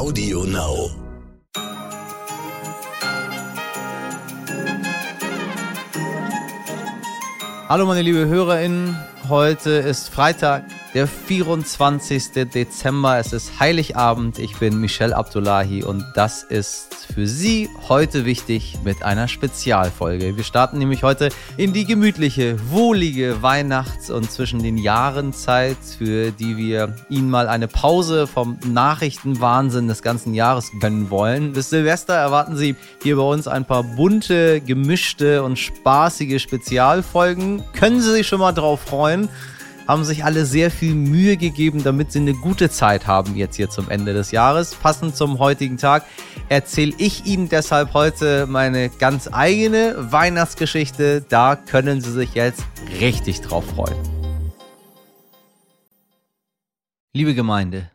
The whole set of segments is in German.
Audio Now. Hallo meine liebe HörerInnen, heute ist Freitag, der 24. Dezember. Es ist Heiligabend. Ich bin Michelle Abdullahi und das ist für Sie heute wichtig mit einer Spezialfolge. Wir starten nämlich heute in die gemütliche, wohlige Weihnachts- und zwischen den Jahren Zeit, für die wir Ihnen mal eine Pause vom Nachrichtenwahnsinn des ganzen Jahres gönnen wollen. Bis Silvester erwarten Sie hier bei uns ein paar bunte, gemischte und spaßige Spezialfolgen. Können Sie sich schon mal drauf freuen? Haben sich alle sehr viel Mühe gegeben, damit sie eine gute Zeit haben jetzt hier zum Ende des Jahres. Passend zum heutigen Tag erzähle ich Ihnen deshalb heute meine ganz eigene Weihnachtsgeschichte. Da können Sie sich jetzt richtig drauf freuen. Liebe Gemeinde,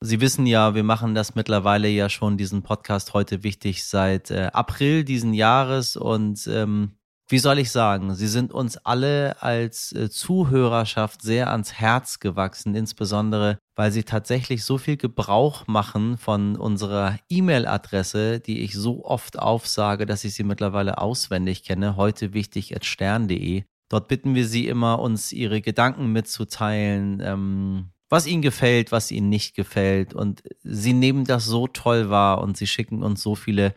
Sie wissen ja, wir machen das mittlerweile ja schon, diesen Podcast heute wichtig seit äh, April diesen Jahres und ähm, wie soll ich sagen, sie sind uns alle als äh, Zuhörerschaft sehr ans Herz gewachsen, insbesondere weil sie tatsächlich so viel Gebrauch machen von unserer E-Mail-Adresse, die ich so oft aufsage, dass ich sie mittlerweile auswendig kenne, heute wichtig at stern.de. Dort bitten wir sie immer, uns ihre Gedanken mitzuteilen, ähm, was ihnen gefällt, was ihnen nicht gefällt. Und sie nehmen das so toll wahr und sie schicken uns so viele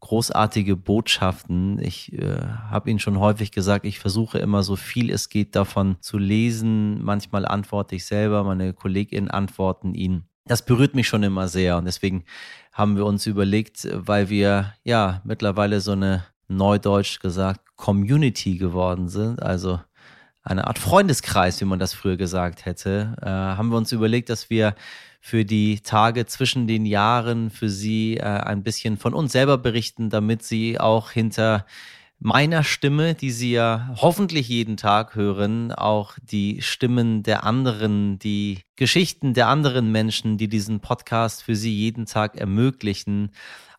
großartige Botschaften. Ich äh, habe Ihnen schon häufig gesagt, ich versuche immer so viel es geht davon zu lesen. Manchmal antworte ich selber, meine KollegInnen antworten Ihnen. Das berührt mich schon immer sehr und deswegen haben wir uns überlegt, weil wir ja mittlerweile so eine neudeutsch gesagt Community geworden sind, also eine Art Freundeskreis, wie man das früher gesagt hätte, äh, haben wir uns überlegt, dass wir für die Tage zwischen den Jahren für Sie äh, ein bisschen von uns selber berichten, damit Sie auch hinter meiner Stimme, die Sie ja hoffentlich jeden Tag hören, auch die Stimmen der anderen, die Geschichten der anderen Menschen, die diesen Podcast für Sie jeden Tag ermöglichen,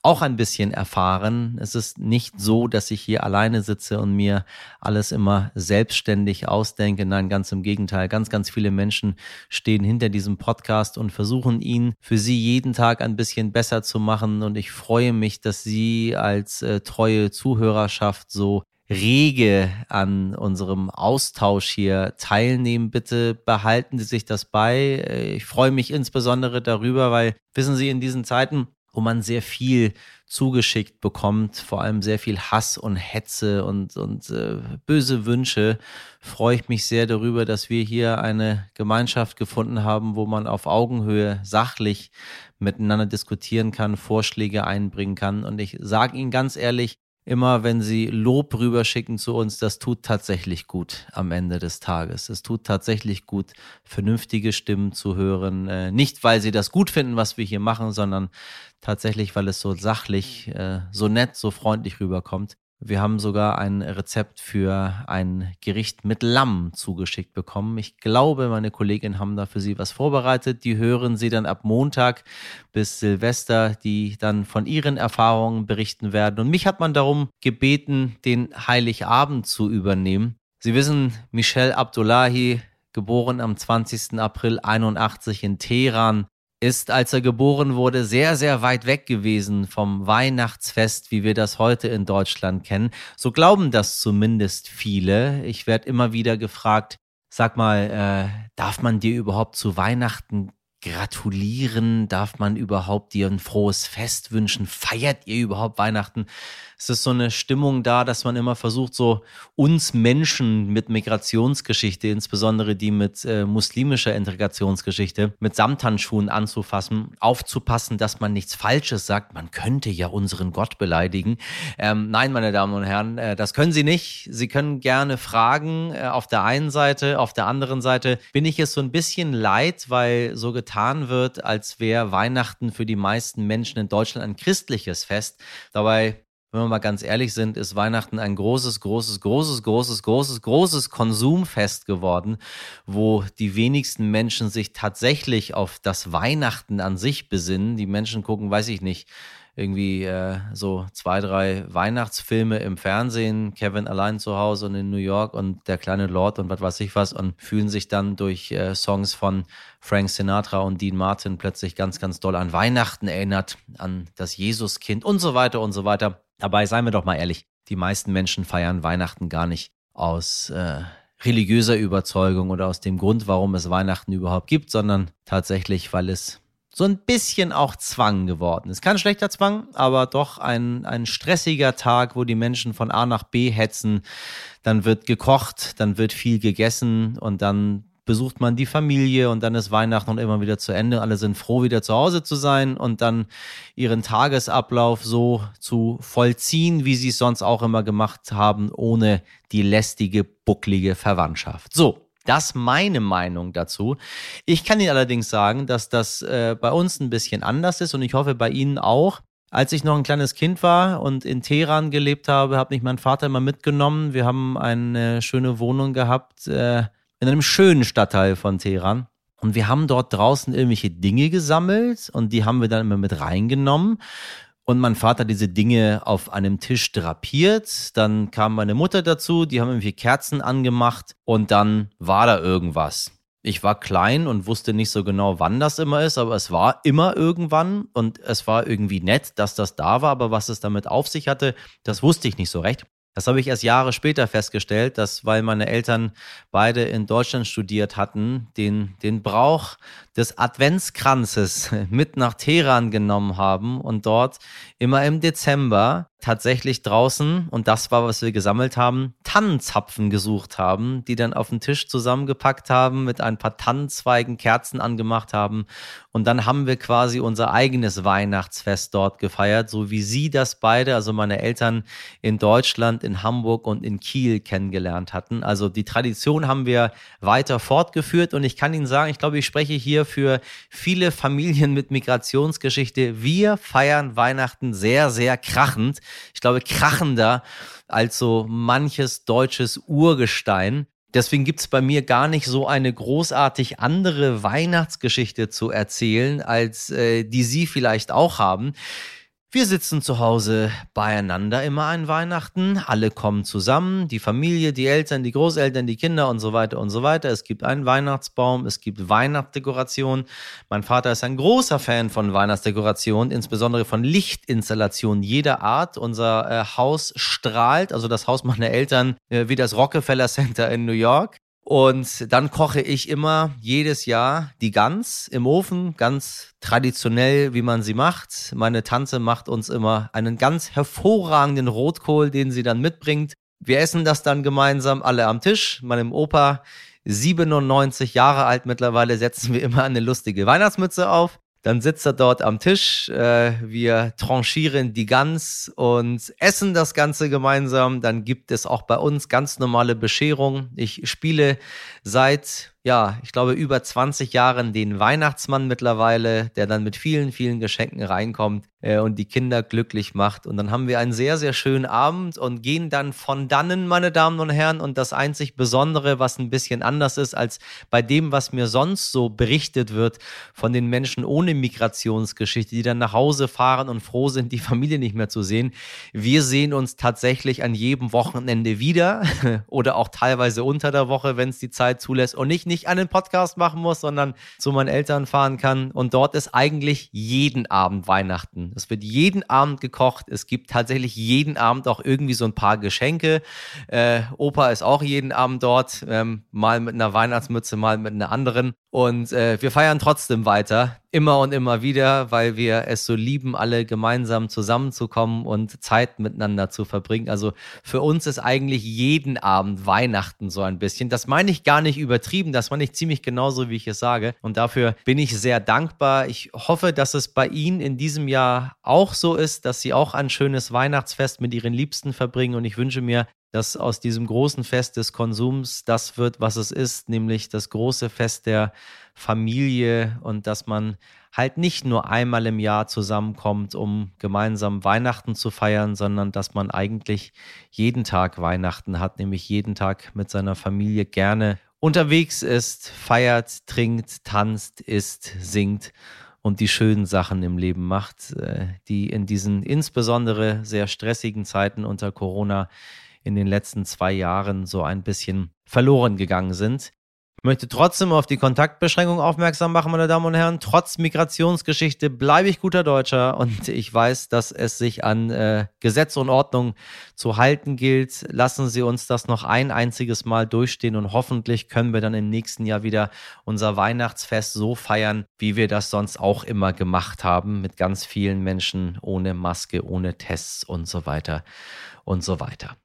auch ein bisschen erfahren. Es ist nicht so, dass ich hier alleine sitze und mir alles immer selbstständig ausdenke. Nein, ganz im Gegenteil. Ganz, ganz viele Menschen stehen hinter diesem Podcast und versuchen ihn für Sie jeden Tag ein bisschen besser zu machen. Und ich freue mich, dass Sie als äh, treue Zuhörerschaft so rege an unserem Austausch hier teilnehmen. Bitte behalten Sie sich das bei. Äh, ich freue mich insbesondere darüber, weil, wissen Sie, in diesen Zeiten wo man sehr viel zugeschickt bekommt, vor allem sehr viel Hass und Hetze und, und äh, böse Wünsche, freue ich mich sehr darüber, dass wir hier eine Gemeinschaft gefunden haben, wo man auf Augenhöhe sachlich miteinander diskutieren kann, Vorschläge einbringen kann. Und ich sage Ihnen ganz ehrlich, immer, wenn sie Lob rüberschicken zu uns, das tut tatsächlich gut am Ende des Tages. Es tut tatsächlich gut, vernünftige Stimmen zu hören. Äh, nicht, weil sie das gut finden, was wir hier machen, sondern tatsächlich, weil es so sachlich, äh, so nett, so freundlich rüberkommt. Wir haben sogar ein Rezept für ein Gericht mit Lamm zugeschickt bekommen. Ich glaube, meine Kolleginnen haben da für Sie was vorbereitet. Die hören Sie dann ab Montag bis Silvester, die dann von ihren Erfahrungen berichten werden. Und mich hat man darum gebeten, den Heiligabend zu übernehmen. Sie wissen, Michel Abdullahi, geboren am 20. April 81 in Teheran, ist, als er geboren wurde, sehr, sehr weit weg gewesen vom Weihnachtsfest, wie wir das heute in Deutschland kennen. So glauben das zumindest viele. Ich werde immer wieder gefragt, sag mal, äh, darf man dir überhaupt zu Weihnachten gratulieren? Darf man überhaupt dir ein frohes Fest wünschen? Feiert ihr überhaupt Weihnachten? Es ist so eine Stimmung da, dass man immer versucht, so uns Menschen mit Migrationsgeschichte, insbesondere die mit äh, muslimischer Integrationsgeschichte, mit Samthandschuhen anzufassen, aufzupassen, dass man nichts Falsches sagt. Man könnte ja unseren Gott beleidigen. Ähm, nein, meine Damen und Herren, äh, das können Sie nicht. Sie können gerne fragen äh, auf der einen Seite, auf der anderen Seite bin ich es so ein bisschen leid, weil so getan wird, als wäre Weihnachten für die meisten Menschen in Deutschland ein christliches Fest. Dabei wenn wir mal ganz ehrlich sind, ist Weihnachten ein großes, großes, großes, großes, großes, großes Konsumfest geworden, wo die wenigsten Menschen sich tatsächlich auf das Weihnachten an sich besinnen. Die Menschen gucken, weiß ich nicht, irgendwie äh, so zwei, drei Weihnachtsfilme im Fernsehen, Kevin allein zu Hause und in New York und der kleine Lord und was weiß ich was und fühlen sich dann durch äh, Songs von Frank Sinatra und Dean Martin plötzlich ganz, ganz doll an Weihnachten erinnert, an das Jesuskind und so weiter und so weiter. Dabei seien wir doch mal ehrlich, die meisten Menschen feiern Weihnachten gar nicht aus äh, religiöser Überzeugung oder aus dem Grund, warum es Weihnachten überhaupt gibt, sondern tatsächlich, weil es so ein bisschen auch Zwang geworden ist. Kein schlechter Zwang, aber doch ein, ein stressiger Tag, wo die Menschen von A nach B hetzen. Dann wird gekocht, dann wird viel gegessen und dann besucht man die Familie und dann ist Weihnachten und immer wieder zu Ende. Alle sind froh, wieder zu Hause zu sein und dann ihren Tagesablauf so zu vollziehen, wie sie es sonst auch immer gemacht haben, ohne die lästige, bucklige Verwandtschaft. So, das meine Meinung dazu. Ich kann Ihnen allerdings sagen, dass das äh, bei uns ein bisschen anders ist und ich hoffe bei Ihnen auch. Als ich noch ein kleines Kind war und in Teheran gelebt habe, hat mich mein Vater immer mitgenommen. Wir haben eine schöne Wohnung gehabt äh, in einem schönen Stadtteil von Teheran. Und wir haben dort draußen irgendwelche Dinge gesammelt und die haben wir dann immer mit reingenommen. Und mein Vater diese Dinge auf einem Tisch drapiert. Dann kam meine Mutter dazu, die haben irgendwie Kerzen angemacht und dann war da irgendwas. Ich war klein und wusste nicht so genau, wann das immer ist, aber es war immer irgendwann und es war irgendwie nett, dass das da war, aber was es damit auf sich hatte, das wusste ich nicht so recht. Das habe ich erst Jahre später festgestellt, dass weil meine Eltern beide in Deutschland studiert hatten, den, den Brauch des Adventskranzes mit nach Teheran genommen haben und dort immer im Dezember tatsächlich draußen, und das war, was wir gesammelt haben, Tannenzapfen gesucht haben, die dann auf den Tisch zusammengepackt haben, mit ein paar Tannenzweigen Kerzen angemacht haben. Und dann haben wir quasi unser eigenes Weihnachtsfest dort gefeiert, so wie sie das beide, also meine Eltern in Deutschland, in Hamburg und in Kiel kennengelernt hatten. Also die Tradition haben wir weiter fortgeführt und ich kann Ihnen sagen, ich glaube, ich spreche hier für viele Familien mit Migrationsgeschichte. Wir feiern Weihnachten sehr, sehr krachend ich glaube, krachender als so manches deutsches Urgestein. Deswegen gibt es bei mir gar nicht so eine großartig andere Weihnachtsgeschichte zu erzählen, als äh, die Sie vielleicht auch haben. Wir sitzen zu Hause beieinander immer an Weihnachten. Alle kommen zusammen, die Familie, die Eltern, die Großeltern, die Kinder und so weiter und so weiter. Es gibt einen Weihnachtsbaum, es gibt Weihnachtsdekoration. Mein Vater ist ein großer Fan von Weihnachtsdekoration, insbesondere von Lichtinstallationen jeder Art. Unser äh, Haus strahlt, also das Haus meiner Eltern, äh, wie das Rockefeller Center in New York. Und dann koche ich immer jedes Jahr die Gans im Ofen, ganz traditionell, wie man sie macht. Meine Tante macht uns immer einen ganz hervorragenden Rotkohl, den sie dann mitbringt. Wir essen das dann gemeinsam alle am Tisch. Meinem Opa, 97 Jahre alt mittlerweile, setzen wir immer eine lustige Weihnachtsmütze auf. Dann sitzt er dort am Tisch, äh, wir tranchieren die Gans und essen das Ganze gemeinsam. Dann gibt es auch bei uns ganz normale Bescherung. Ich spiele seit ja, ich glaube, über 20 Jahren den Weihnachtsmann mittlerweile, der dann mit vielen, vielen Geschenken reinkommt äh, und die Kinder glücklich macht. Und dann haben wir einen sehr, sehr schönen Abend und gehen dann von dannen, meine Damen und Herren. Und das einzig Besondere, was ein bisschen anders ist als bei dem, was mir sonst so berichtet wird von den Menschen ohne Migrationsgeschichte, die dann nach Hause fahren und froh sind, die Familie nicht mehr zu sehen. Wir sehen uns tatsächlich an jedem Wochenende wieder oder auch teilweise unter der Woche, wenn es die Zeit zulässt und nicht nicht einen Podcast machen muss, sondern zu meinen Eltern fahren kann. Und dort ist eigentlich jeden Abend Weihnachten. Es wird jeden Abend gekocht. Es gibt tatsächlich jeden Abend auch irgendwie so ein paar Geschenke. Äh, Opa ist auch jeden Abend dort, ähm, mal mit einer Weihnachtsmütze, mal mit einer anderen. Und äh, wir feiern trotzdem weiter, immer und immer wieder, weil wir es so lieben, alle gemeinsam zusammenzukommen und Zeit miteinander zu verbringen. Also für uns ist eigentlich jeden Abend Weihnachten so ein bisschen. Das meine ich gar nicht übertrieben, das meine ich ziemlich genauso, wie ich es sage. Und dafür bin ich sehr dankbar. Ich hoffe, dass es bei Ihnen in diesem Jahr auch so ist, dass Sie auch ein schönes Weihnachtsfest mit Ihren Liebsten verbringen. Und ich wünsche mir, dass aus diesem großen Fest des Konsums das wird, was es ist, nämlich das große Fest der Familie und dass man halt nicht nur einmal im Jahr zusammenkommt, um gemeinsam Weihnachten zu feiern, sondern dass man eigentlich jeden Tag Weihnachten hat, nämlich jeden Tag mit seiner Familie gerne unterwegs ist, feiert, trinkt, tanzt, isst, singt und die schönen Sachen im Leben macht, äh, die in diesen insbesondere sehr stressigen Zeiten unter Corona in den letzten zwei Jahren so ein bisschen verloren gegangen sind. Ich möchte trotzdem auf die Kontaktbeschränkung aufmerksam machen, meine Damen und Herren. Trotz Migrationsgeschichte bleibe ich guter Deutscher und ich weiß, dass es sich an äh, Gesetz und Ordnung zu halten gilt. Lassen Sie uns das noch ein einziges Mal durchstehen und hoffentlich können wir dann im nächsten Jahr wieder unser Weihnachtsfest so feiern, wie wir das sonst auch immer gemacht haben, mit ganz vielen Menschen ohne Maske, ohne Tests und so weiter und so weiter.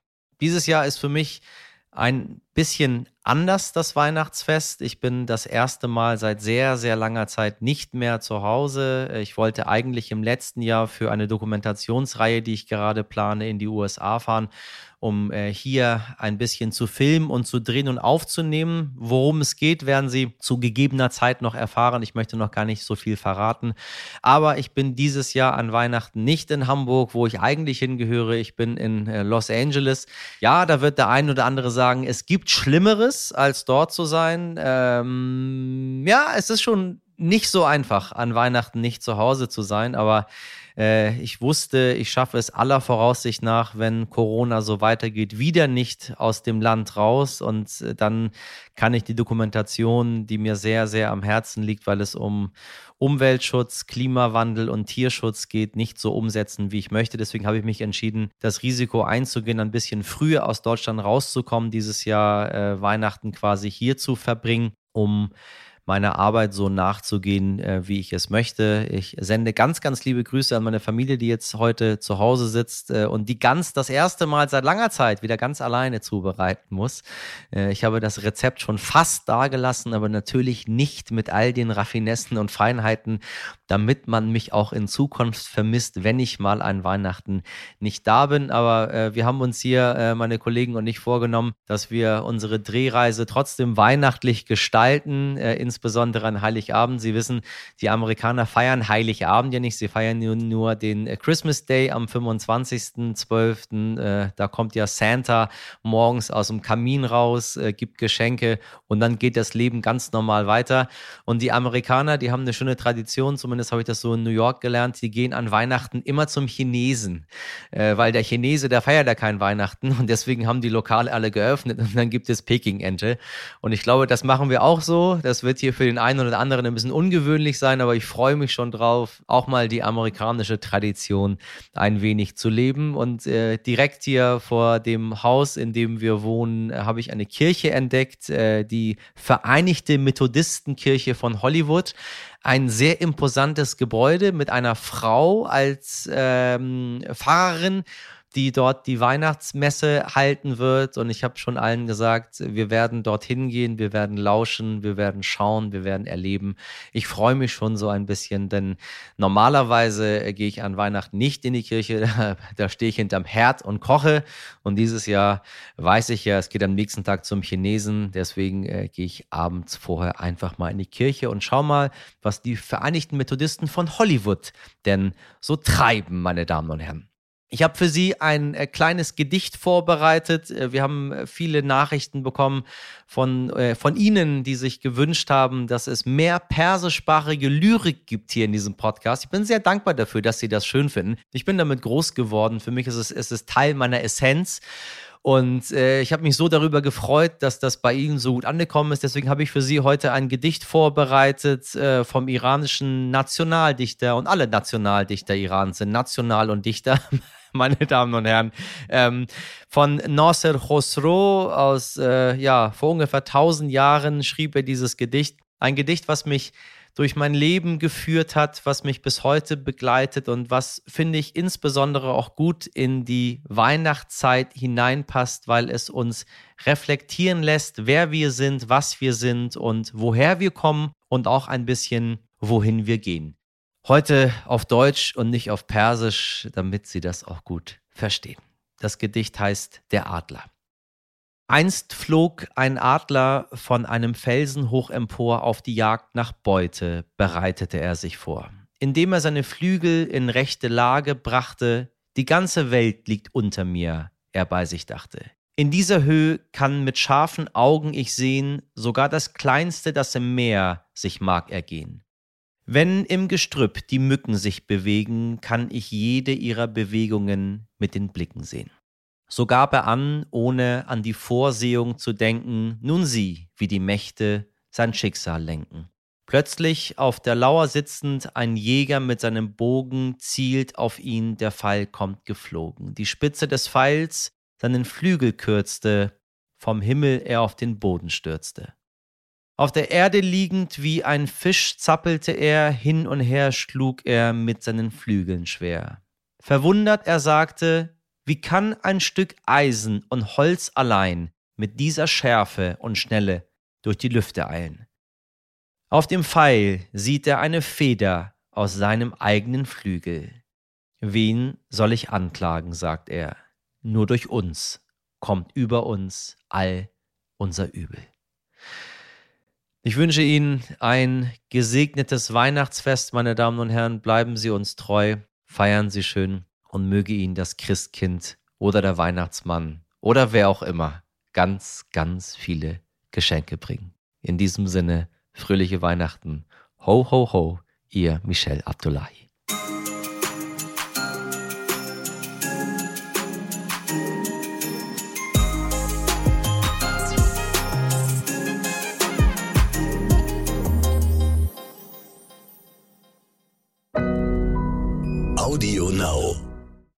Dieses Jahr ist für mich ein bisschen anders das Weihnachtsfest. Ich bin das erste Mal seit sehr, sehr langer Zeit nicht mehr zu Hause. Ich wollte eigentlich im letzten Jahr für eine Dokumentationsreihe, die ich gerade plane, in die USA fahren, um äh, hier ein bisschen zu filmen und zu drehen und aufzunehmen. Worum es geht, werden Sie zu gegebener Zeit noch erfahren. Ich möchte noch gar nicht so viel verraten. Aber ich bin dieses Jahr an Weihnachten nicht in Hamburg, wo ich eigentlich hingehöre. Ich bin in äh, Los Angeles. Ja, da wird der ein oder andere sagen, es gibt Schlimmeres, als dort zu sein. Ähm, ja, es ist schon nicht so einfach, an Weihnachten nicht zu Hause zu sein, aber äh, ich wusste, ich schaffe es aller Voraussicht nach, wenn Corona so weitergeht, wieder nicht aus dem Land raus. Und äh, dann kann ich die Dokumentation, die mir sehr, sehr am Herzen liegt, weil es um Umweltschutz, Klimawandel und Tierschutz geht, nicht so umsetzen, wie ich möchte. Deswegen habe ich mich entschieden, das Risiko einzugehen, ein bisschen früher aus Deutschland rauszukommen, dieses Jahr äh, Weihnachten quasi hier zu verbringen, um meiner Arbeit so nachzugehen, äh, wie ich es möchte. Ich sende ganz, ganz liebe Grüße an meine Familie, die jetzt heute zu Hause sitzt äh, und die ganz das erste Mal seit langer Zeit wieder ganz alleine zubereiten muss. Äh, ich habe das Rezept schon fast dagelassen, aber natürlich nicht mit all den Raffinessen und Feinheiten, damit man mich auch in Zukunft vermisst, wenn ich mal an Weihnachten nicht da bin. Aber äh, wir haben uns hier, äh, meine Kollegen und ich, vorgenommen, dass wir unsere Drehreise trotzdem weihnachtlich gestalten. Äh, insbesondere an Heiligabend. Sie wissen, die Amerikaner feiern Heiligabend ja nicht, sie feiern nur, den äh, Christmas Day am 25.12. Äh, da kommt ja Santa morgens aus dem Kamin raus, äh, gibt Geschenke und dann geht das Leben ganz normal weiter. Und die Amerikaner, die haben eine schöne Tradition, zumindest habe ich das so in New York gelernt, die gehen an Weihnachten immer zum Chinesen, weil der Chinese, der feiert ja kein Weihnachten und deswegen haben die Lokale alle geöffnet und dann gibt es Peking-Ente. Und ich glaube, das machen wir auch so. Das wird hier für den einen oder anderen ein bisschen ungewöhnlich sein, aber ich freue mich schon drauf, auch mal die amerikanische Tradition ein wenig zu leben. Und äh, direkt hier vor dem Haus, in dem wir wohnen, habe ich eine Kirche entdeckt, äh, die Vereinigte Methodistenkirche von Hollywood ein sehr imposantes Gebäude mit einer Frau als ähm, Pfarrerin die dort die Weihnachtsmesse halten wird. Und ich habe schon allen gesagt, wir werden dorthin gehen, wir werden lauschen, wir werden schauen, wir werden erleben. Ich freue mich schon so ein bisschen, denn normalerweise gehe ich an Weihnachten nicht in die Kirche. Da, da stehe ich hinterm Herd und koche. Und dieses Jahr weiß ich ja, es geht am nächsten Tag zum Chinesen. Deswegen äh, gehe ich abends vorher einfach mal in die Kirche und schau mal, was die Vereinigten Methodisten von Hollywood denn so treiben, meine Damen und Herren. Ich habe für Sie ein äh, kleines Gedicht vorbereitet. Äh, wir haben äh, viele Nachrichten bekommen von, äh, von Ihnen, die sich gewünscht haben, dass es mehr persischsprachige Lyrik gibt hier in diesem Podcast. Ich bin sehr dankbar dafür, dass Sie das schön finden. Ich bin damit groß geworden. Für mich ist es, ist es Teil meiner Essenz. Und äh, ich habe mich so darüber gefreut, dass das bei Ihnen so gut angekommen ist. Deswegen habe ich für Sie heute ein Gedicht vorbereitet äh, vom iranischen Nationaldichter und alle Nationaldichter Irans sind national und Dichter. meine Damen und Herren, ähm, von Nasser Khosrow aus, äh, ja, vor ungefähr 1000 Jahren schrieb er dieses Gedicht. Ein Gedicht, was mich durch mein Leben geführt hat, was mich bis heute begleitet und was, finde ich, insbesondere auch gut in die Weihnachtszeit hineinpasst, weil es uns reflektieren lässt, wer wir sind, was wir sind und woher wir kommen und auch ein bisschen, wohin wir gehen. Heute auf Deutsch und nicht auf Persisch, damit Sie das auch gut verstehen. Das Gedicht heißt Der Adler. Einst flog ein Adler von einem Felsen hoch empor auf die Jagd nach Beute, bereitete er sich vor. Indem er seine Flügel in rechte Lage brachte, die ganze Welt liegt unter mir, er bei sich dachte. In dieser Höhe kann mit scharfen Augen ich sehen, sogar das Kleinste, das im Meer sich mag ergehen. Wenn im Gestrüpp die Mücken sich bewegen, kann ich jede ihrer Bewegungen mit den Blicken sehen. So gab er an, ohne an die Vorsehung zu denken, nun sieh, wie die Mächte sein Schicksal lenken. Plötzlich auf der Lauer sitzend, ein Jäger mit seinem Bogen zielt auf ihn, der Pfeil kommt geflogen. Die Spitze des Pfeils seinen Flügel kürzte, vom Himmel er auf den Boden stürzte. Auf der Erde liegend wie ein Fisch zappelte er, hin und her schlug er mit seinen Flügeln schwer. Verwundert er sagte, wie kann ein Stück Eisen und Holz allein mit dieser Schärfe und Schnelle durch die Lüfte eilen? Auf dem Pfeil sieht er eine Feder aus seinem eigenen Flügel. Wen soll ich anklagen, sagt er, nur durch uns kommt über uns all unser Übel. Ich wünsche Ihnen ein gesegnetes Weihnachtsfest, meine Damen und Herren. Bleiben Sie uns treu, feiern Sie schön und möge Ihnen das Christkind oder der Weihnachtsmann oder wer auch immer ganz, ganz viele Geschenke bringen. In diesem Sinne, fröhliche Weihnachten. Ho, ho, ho, Ihr Michel Abdullahi.